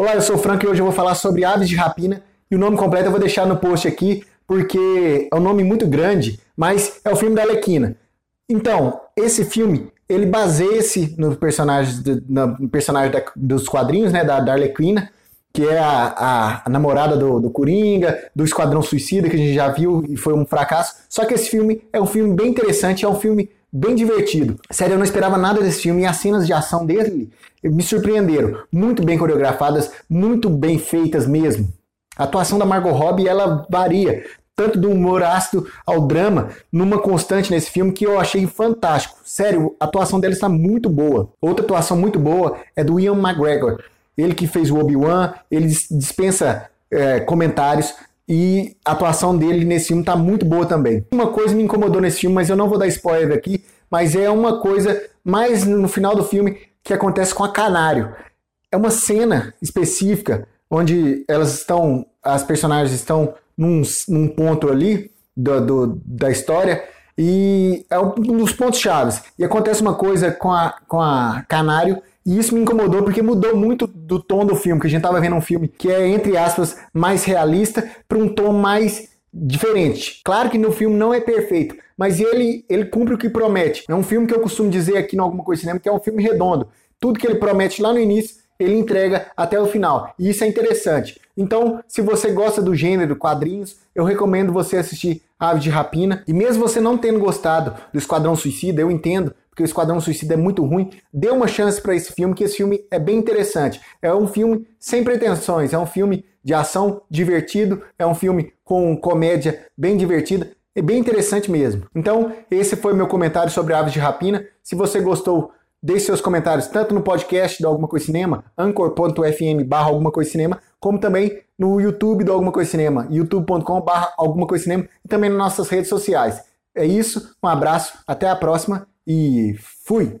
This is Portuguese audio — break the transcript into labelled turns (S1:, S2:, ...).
S1: Olá, eu sou o Franco e hoje eu vou falar sobre Aves de Rapina. E o nome completo eu vou deixar no post aqui, porque é um nome muito grande, mas é o filme da Alequina. Então, esse filme, ele baseia-se no personagem, no personagem da, dos quadrinhos, né, da, da Arlequina, que é a, a, a namorada do, do, Coringa, do Esquadrão Suicida, que a gente já viu e foi um fracasso. Só que esse filme é um filme bem interessante, é um filme bem divertido. Sério, eu não esperava nada desse filme e as cenas de ação dele me surpreenderam. Muito bem coreografadas, muito bem feitas mesmo. A atuação da Margot Robbie, ela varia tanto do humor ácido ao drama, numa constante nesse filme que eu achei fantástico. Sério, a atuação dela está muito boa. Outra atuação muito boa é do Ian McGregor. Ele que fez o Obi-Wan, ele dispensa é, comentários e a atuação dele nesse filme está muito boa também. Uma coisa me incomodou nesse filme, mas eu não vou dar spoiler aqui, mas é uma coisa mais no final do filme que acontece com a Canário. É uma cena específica onde elas estão, as personagens estão num, num ponto ali do, do, da história e é um dos pontos chaves. E acontece uma coisa com a, com a Canário e isso me incomodou porque mudou muito do tom do filme, que a gente estava vendo um filme que é, entre aspas, mais realista para um tom mais diferente. Claro que no filme não é perfeito, mas ele, ele cumpre o que promete. É um filme que eu costumo dizer aqui no Alguma Coisa Cinema que é um filme redondo. Tudo que ele promete lá no início, ele entrega até o final. E isso é interessante. Então, se você gosta do gênero quadrinhos, eu recomendo você assistir Aves de Rapina. E mesmo você não tendo gostado do Esquadrão Suicida, eu entendo, porque o Esquadrão Suicida é muito ruim, dê uma chance para esse filme, que esse filme é bem interessante. É um filme sem pretensões, é um filme de ação divertido, é um filme com comédia bem divertida, é bem interessante mesmo. Então, esse foi meu comentário sobre Aves de Rapina. Se você gostou, Deixe seus comentários tanto no podcast do Alguma Coisa Cinema, anchor.fm barra Alguma Coisa Cinema, como também no YouTube do Alguma Coisa Cinema, youtube.com barra Alguma Coisa Cinema e também nas nossas redes sociais. É isso, um abraço, até a próxima e fui!